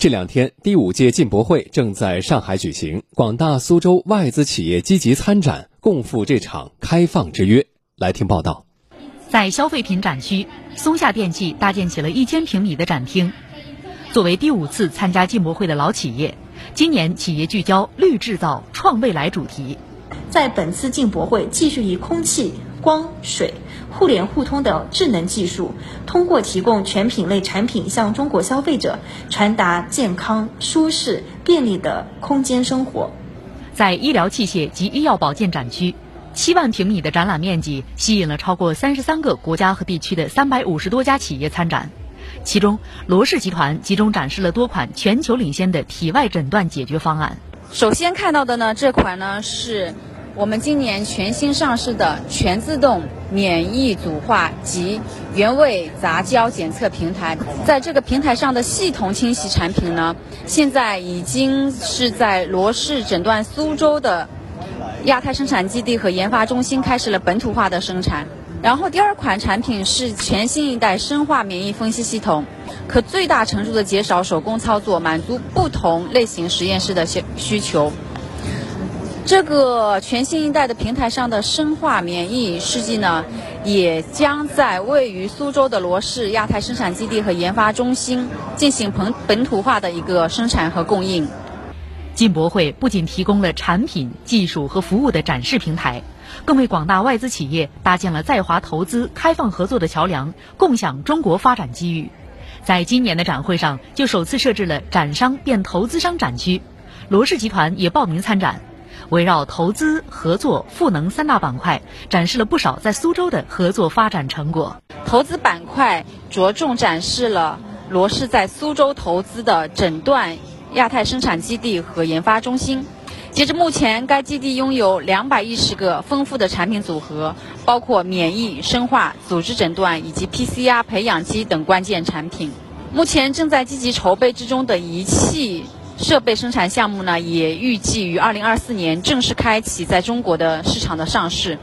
这两天，第五届进博会正在上海举行，广大苏州外资企业积极参展，共赴这场开放之约。来听报道。在消费品展区，松下电器搭建起了一千平米的展厅。作为第五次参加进博会的老企业，今年企业聚焦“绿制造、创未来”主题。在本次进博会，继续以空气、光、水。互联互通的智能技术，通过提供全品类产品向中国消费者传达健康、舒适、便利的空间生活。在医疗器械及医药保健展区，七万平米的展览面积吸引了超过三十三个国家和地区的三百五十多家企业参展，其中罗氏集团集中展示了多款全球领先的体外诊断解决方案。首先看到的呢，这款呢是。我们今年全新上市的全自动免疫组化及原位杂交检测平台，在这个平台上的系统清洗产品呢，现在已经是在罗氏诊断苏州的亚太生产基地和研发中心开始了本土化的生产。然后第二款产品是全新一代生化免疫分析系统，可最大程度的减少手工操作，满足不同类型实验室的需需求。这个全新一代的平台上的生化免疫试剂呢，也将在位于苏州的罗氏亚太生产基地和研发中心进行本本土化的一个生产和供应。进博会不仅提供了产品、技术和服务的展示平台，更为广大外资企业搭建了在华投资、开放合作的桥梁，共享中国发展机遇。在今年的展会上，就首次设置了展商变投资商展区，罗氏集团也报名参展。围绕投资、合作、赋能三大板块，展示了不少在苏州的合作发展成果。投资板块着重展示了罗氏在苏州投资的诊断亚太生产基地和研发中心。截至目前，该基地拥有两百一十个丰富的产品组合，包括免疫、生化、组织诊断以及 PCR 培养基等关键产品。目前正在积极筹备之中的仪器。设备生产项目呢，也预计于二零二四年正式开启在中国的市场的上市。